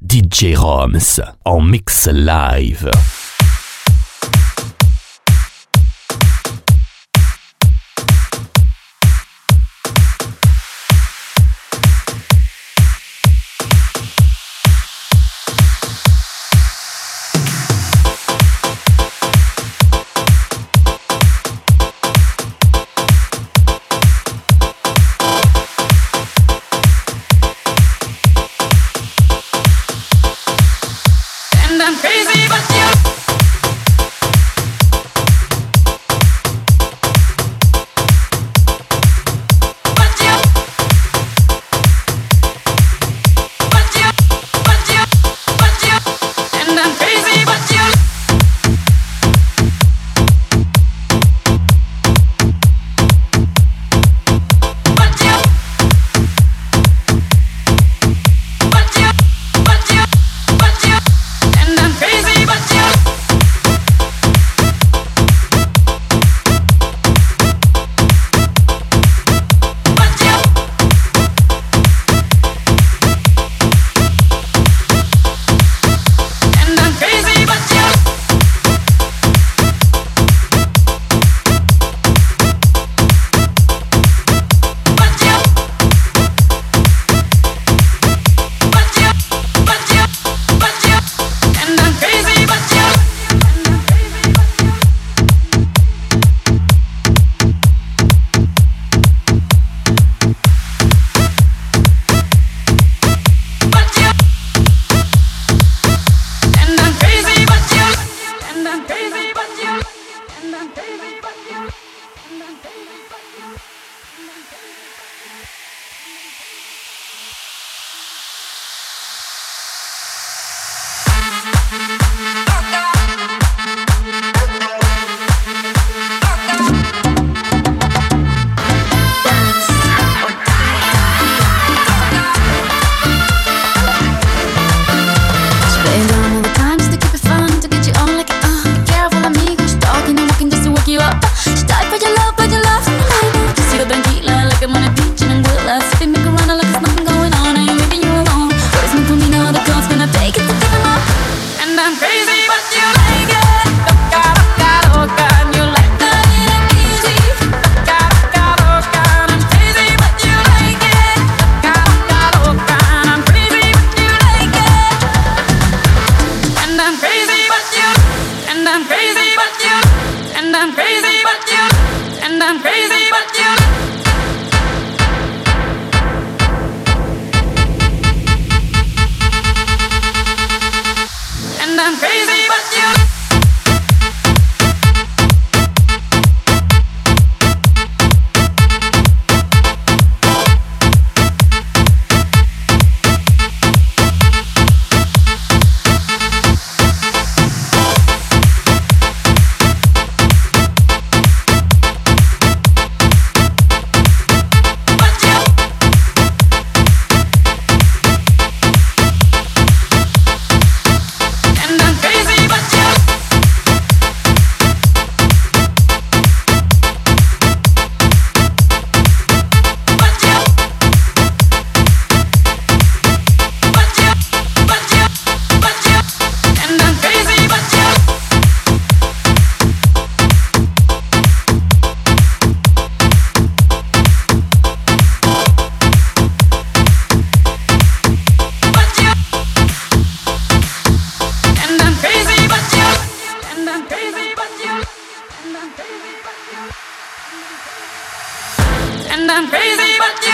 DJ Roms en mix live. and I'm crazy, but you.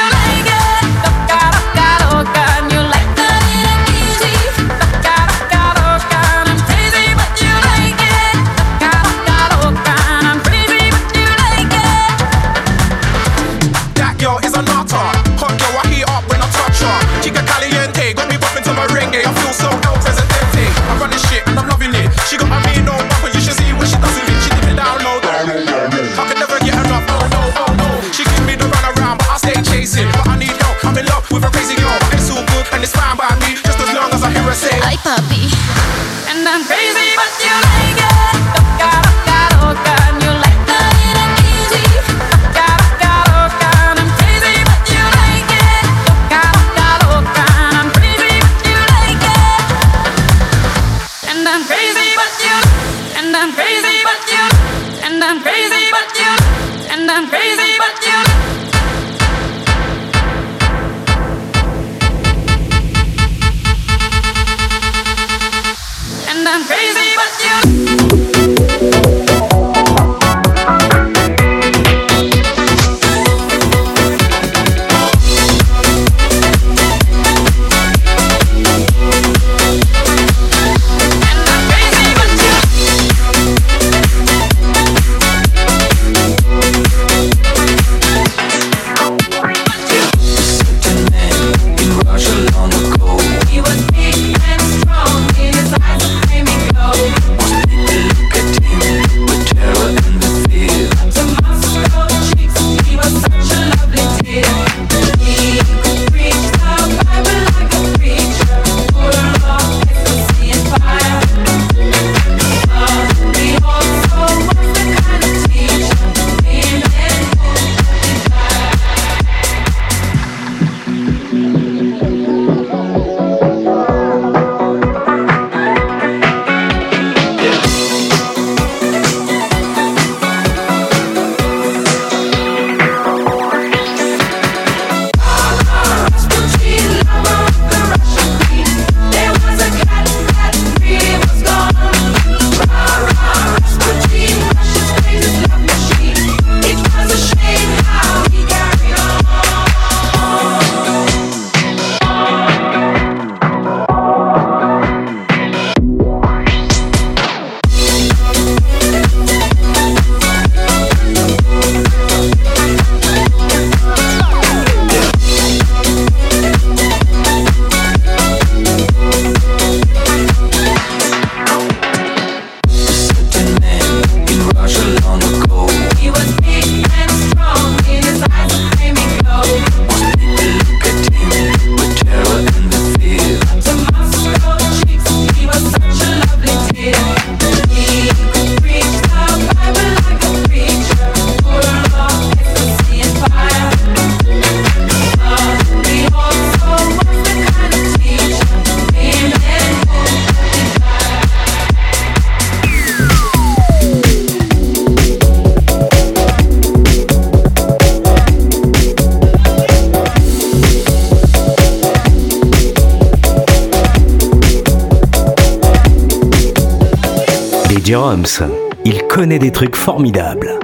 des trucs formidables.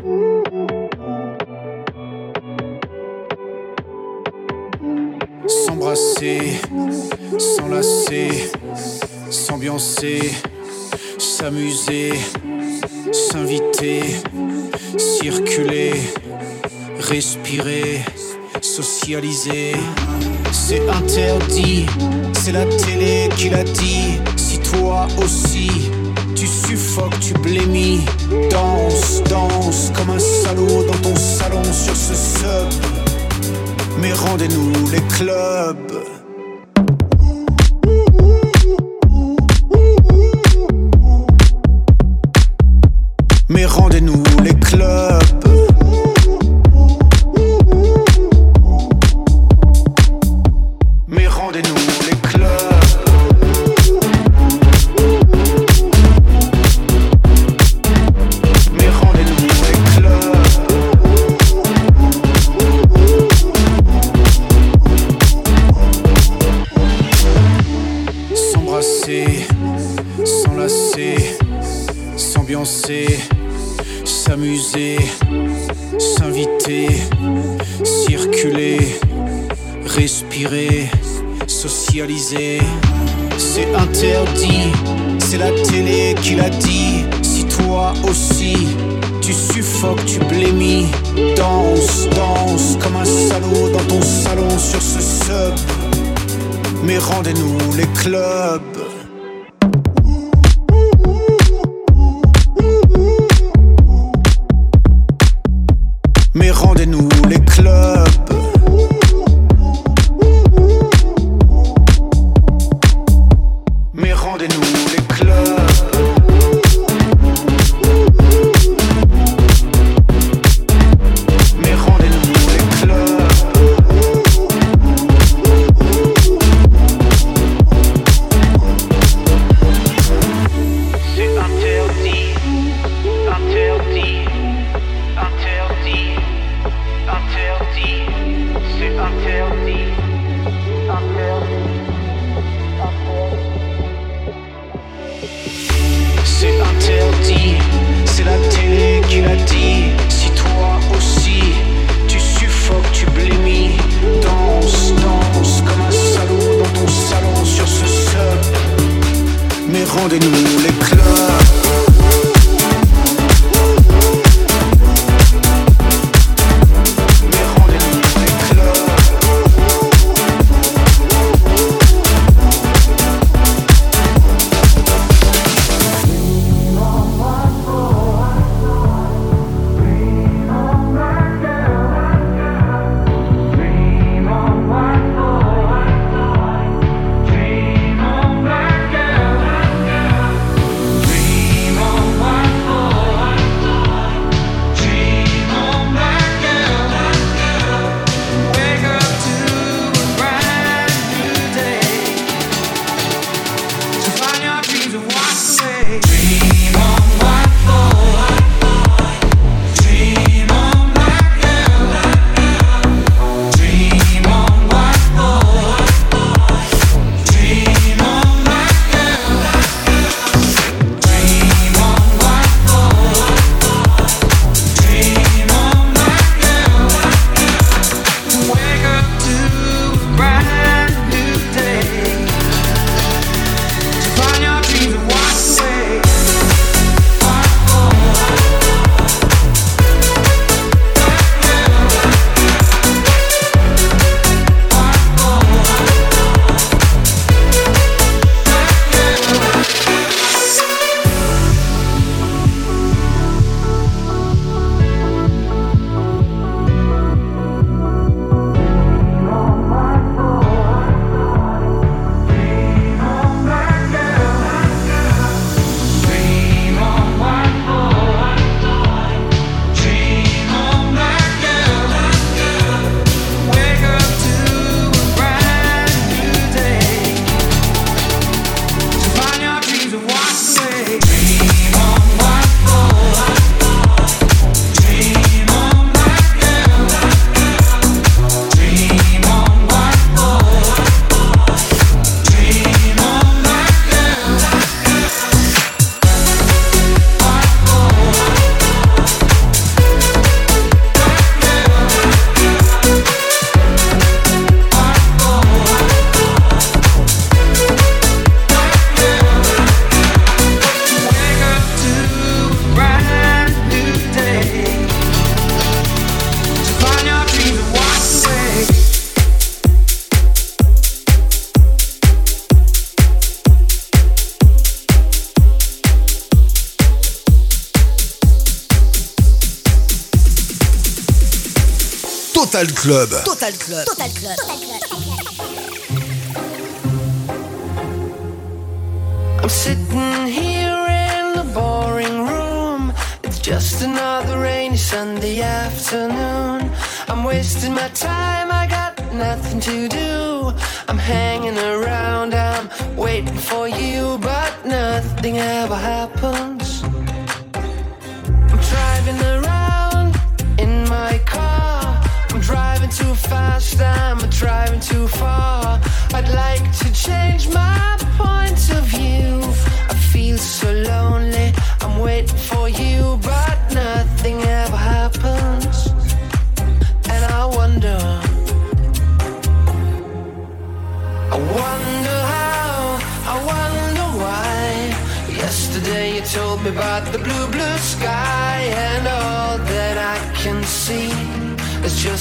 S'embrasser, s'enlacer, s'ambiancer, s'amuser, s'inviter, circuler, respirer, socialiser. C'est interdit, c'est la télé qui l'a dit, si toi aussi tu blémis. Danse, danse comme un salaud dans ton salon sur ce sub. Mais rendez-nous les clubs. Total Club. Total Club. Total Club. Total Club.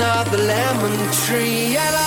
Just the lemon tree.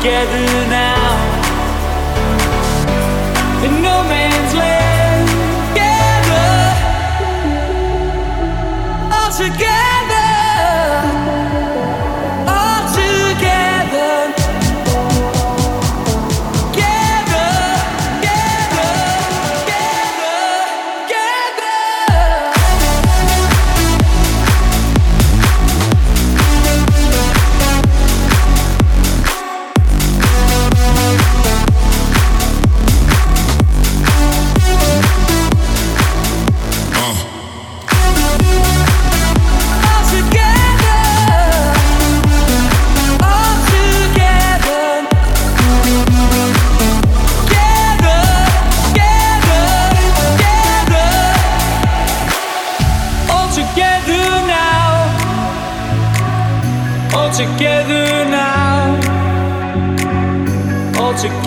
together now. In no man's land together. All together.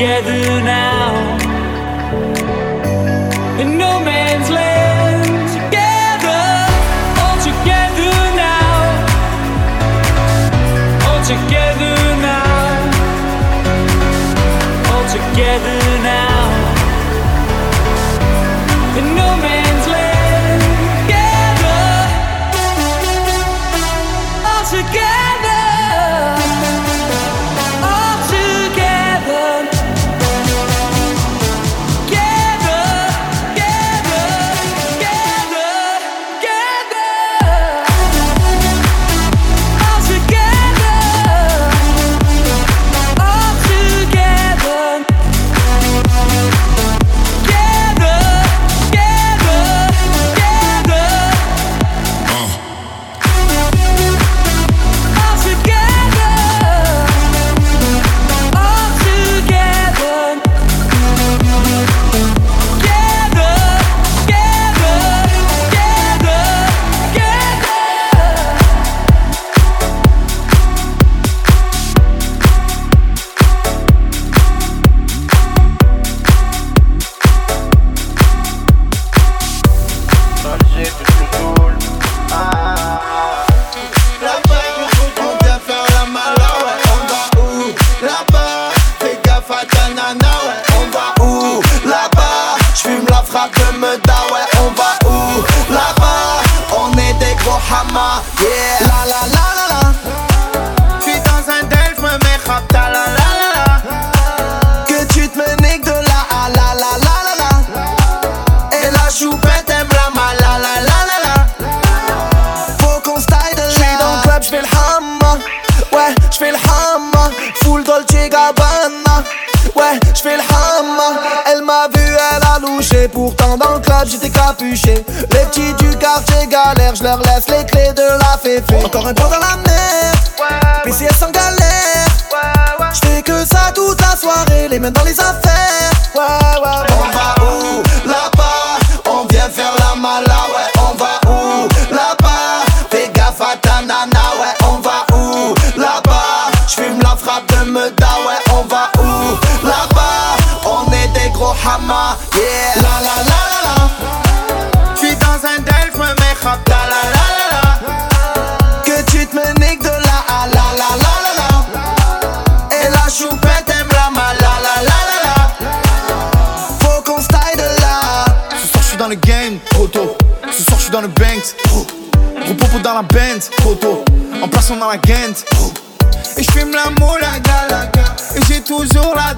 together now. In no man's land, together, all together now. All together now. All together now.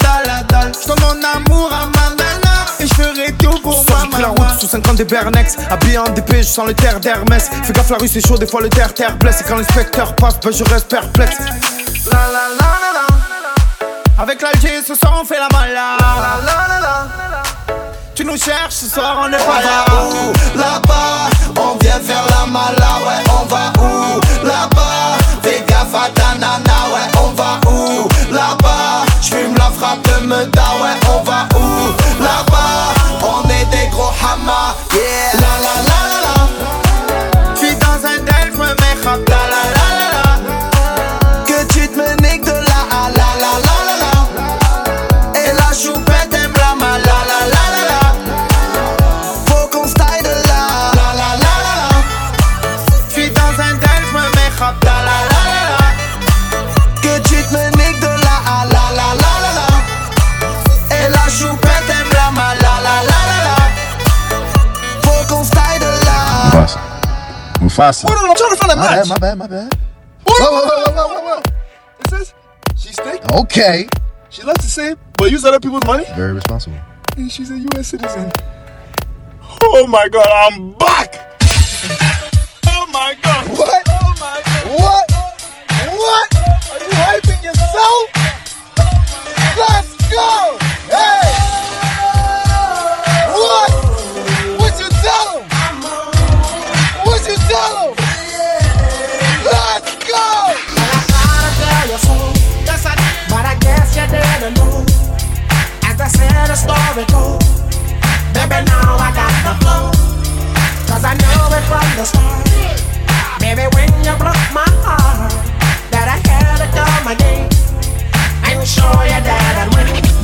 la mon amour à Mandana. Et je ferai tout pour la route sous 50 des Bernex. Habillé en DP, je sens le terre d'Hermès. Fais gaffe, la rue c'est chaud, des fois le terre terre blesse. Et quand l'inspecteur passe, ben je reste perplexe. La la la la la. Avec l'Alger, ce soir on fait la malade. La la la la Tu nous cherches, ce soir on est pas là. Où Là-bas, on vient faire la mala, ouais, on va où? Là-bas. frappe de meda, ouais on va où? Là-bas, on est des gros hamas yeah. La la la la la. J'suis dans un del, j'me mets rap la la la la la. Que tu te me niques de la la la la la la. Et là j'joue Mufasa. Hold on, I'm trying to find that my match. My bad, my bad, my bad. Whoa, whoa, whoa, whoa, whoa, whoa. It says she's taken. Okay. She left the same, but used other people's money? Very responsible. And she's a U.S. citizen. Oh my god, I'm back! oh my god! What? Oh my god! What? What? Are you hyping yourself? Let's go! the story told, Baby, now I got the flow. Cause I know it from the start. Baby, when you broke my heart, that I had to come again and show you that I'd win.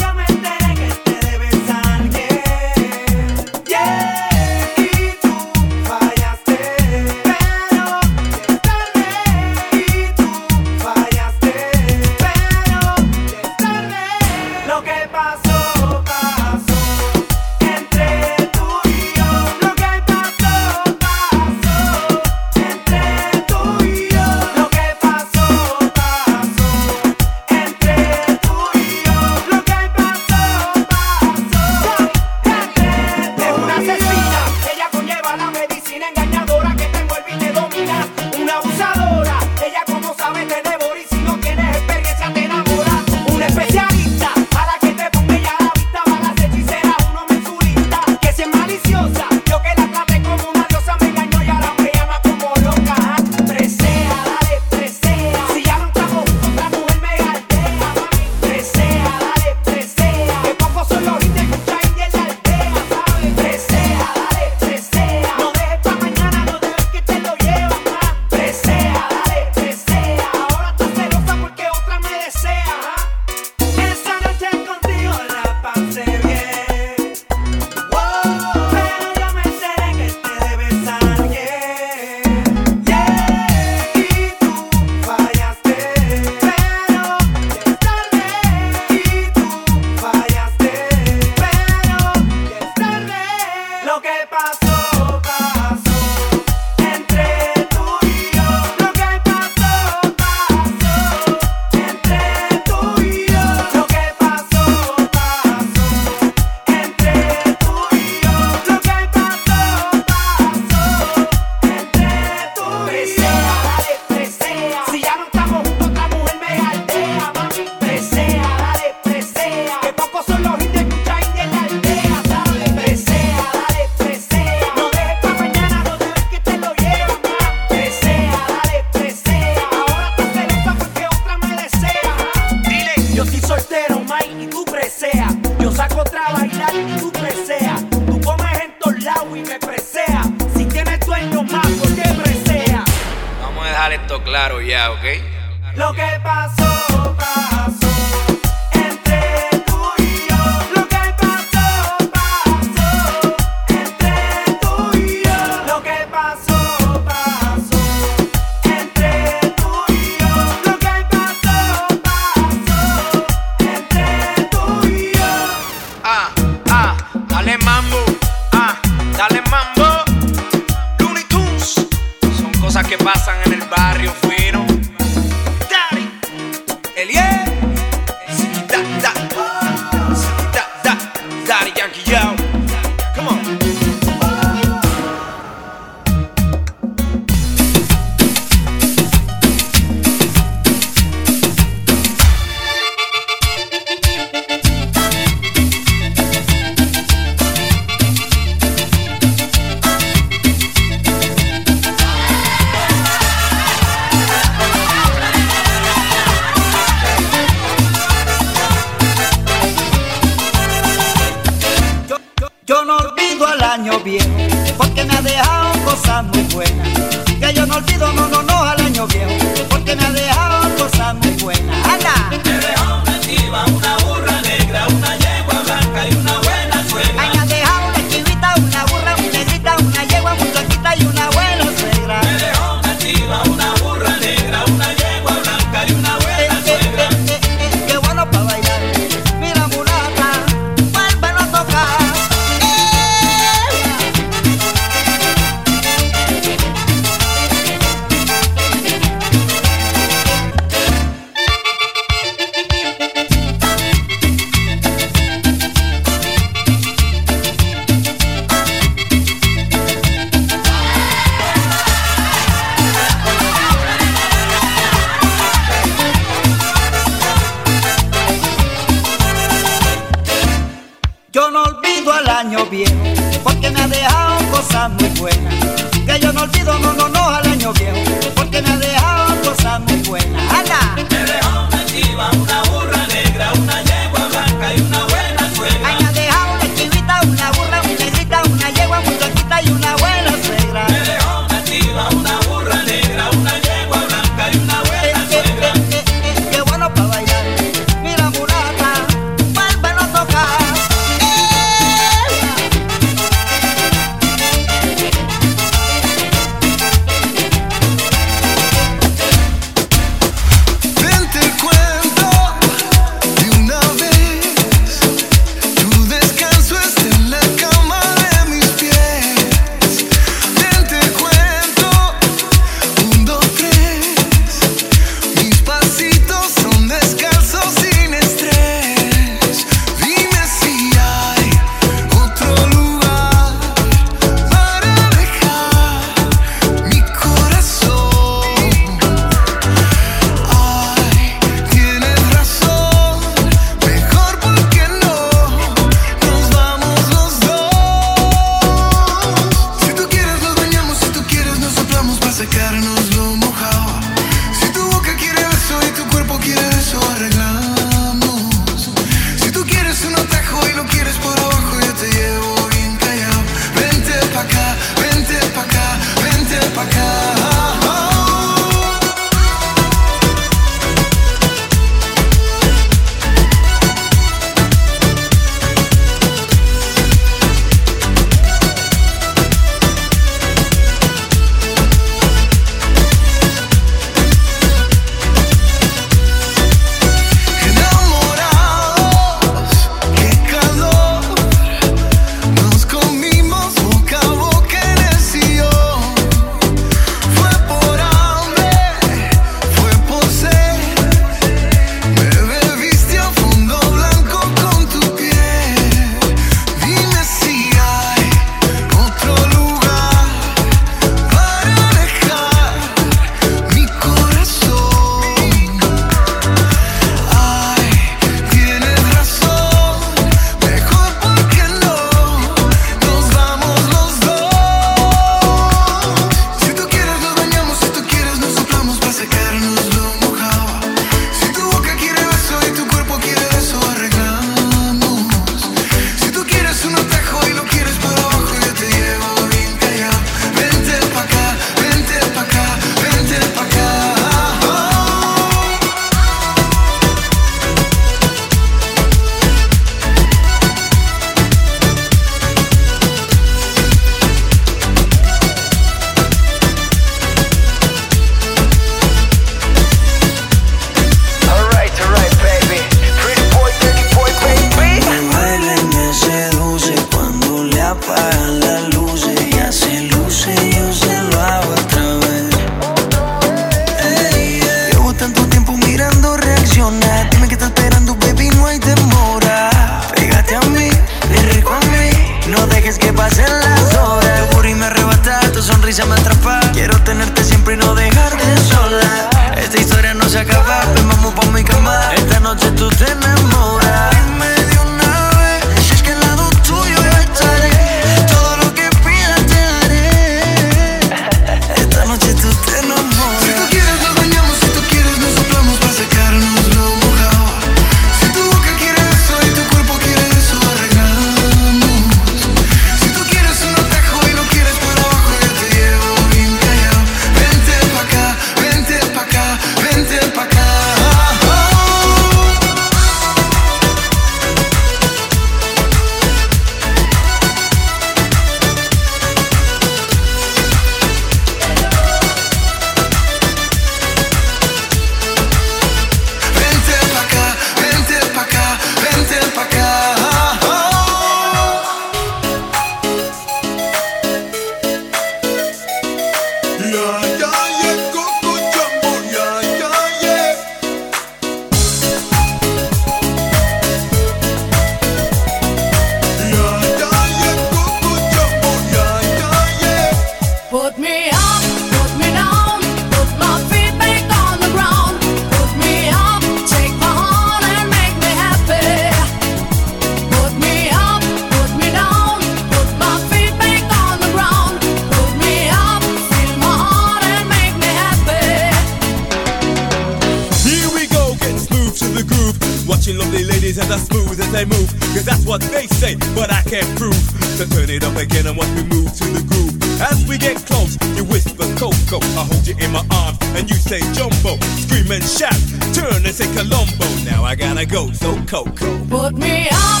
but I can't prove. So turn it up again and want me move to the groove. As we get close, you whisper Coco. I hold you in my arms and you say Jumbo. Scream and shout, turn and say Colombo. Now I gotta go, so Coco. Put me on.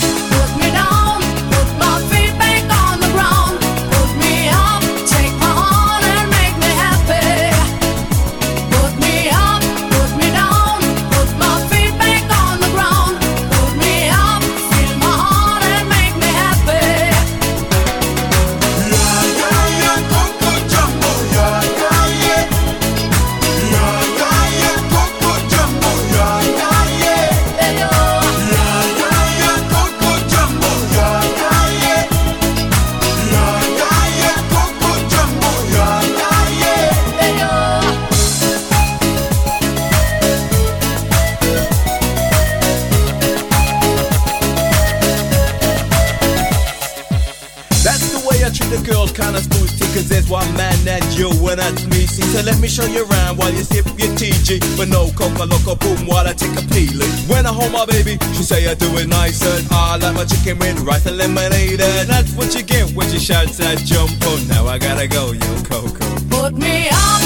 me show you around while you sip your TG. But no coca loco boom while I take a peeling. When I hold my baby, she say I do it nice and I like my chicken with rice and lemonade. And that's what you get when she shouts that jump on. Now I gotta go, yo Coco. Put me on.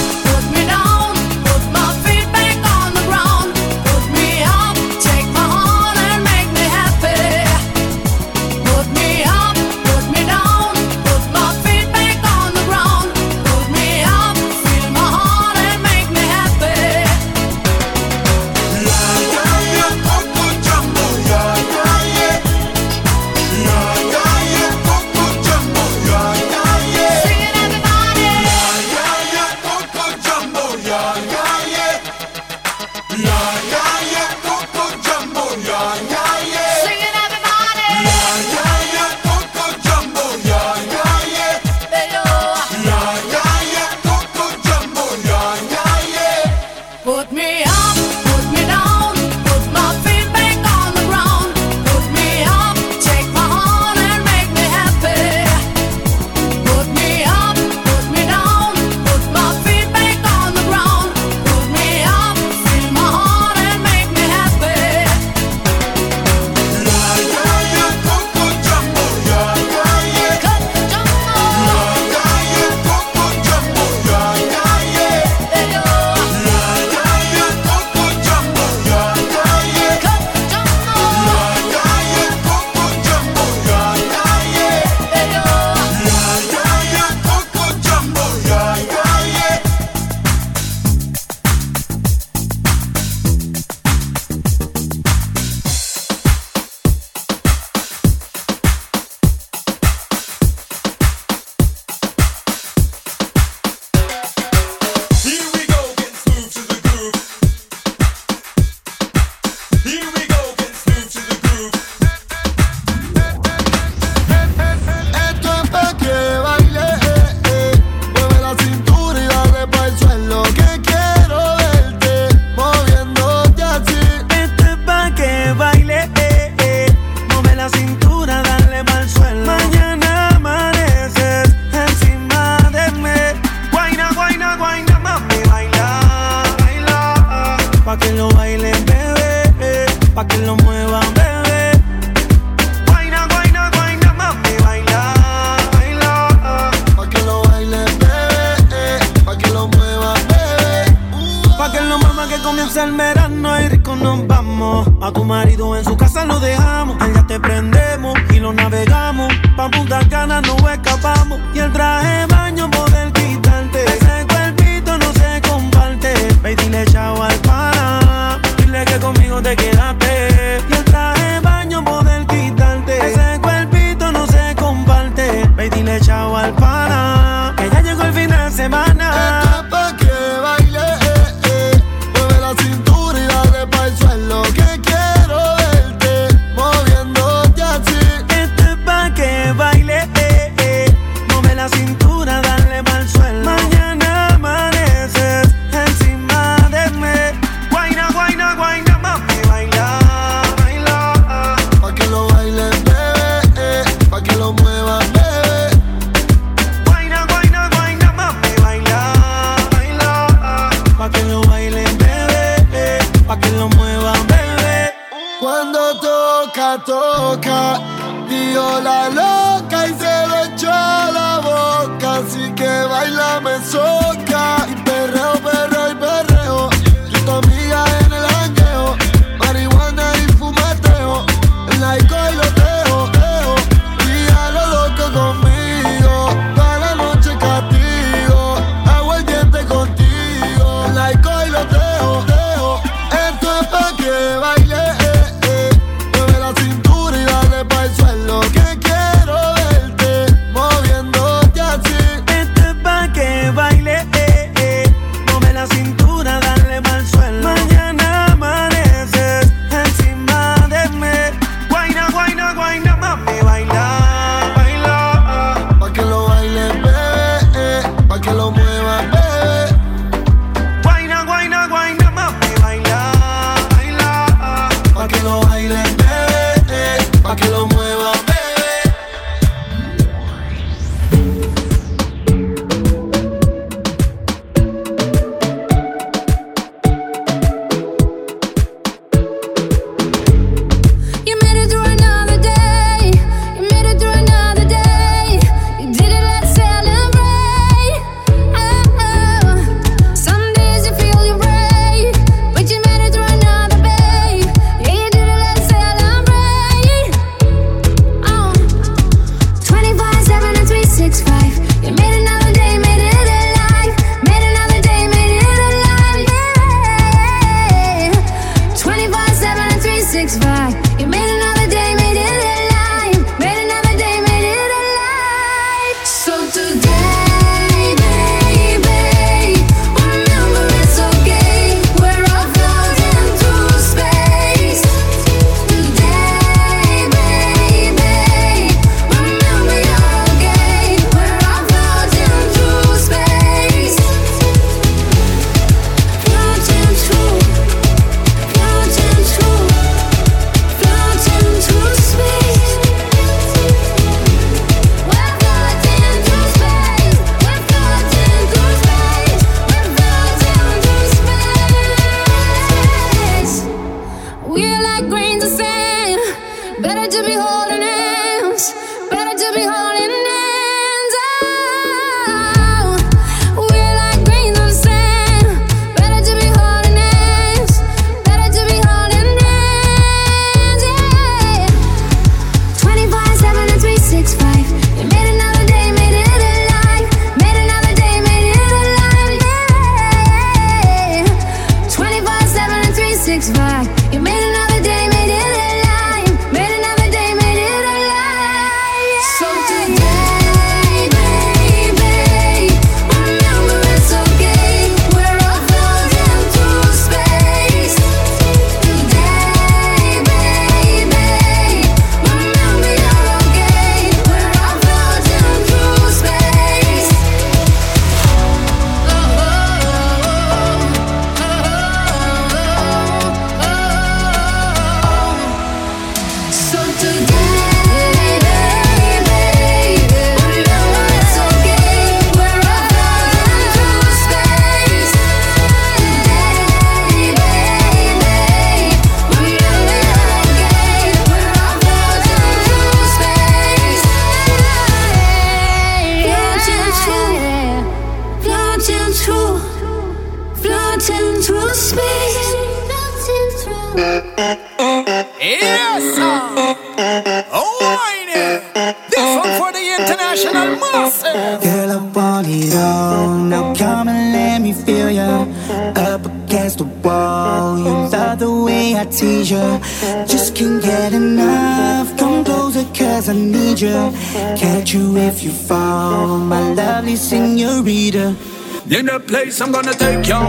Name the place I'm gonna take you.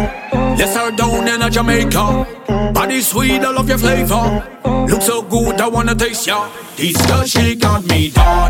Yes, I'm down in a Jamaica. Body sweet, I love your flavor. Look so good, I wanna taste ya. This girl, she got me down.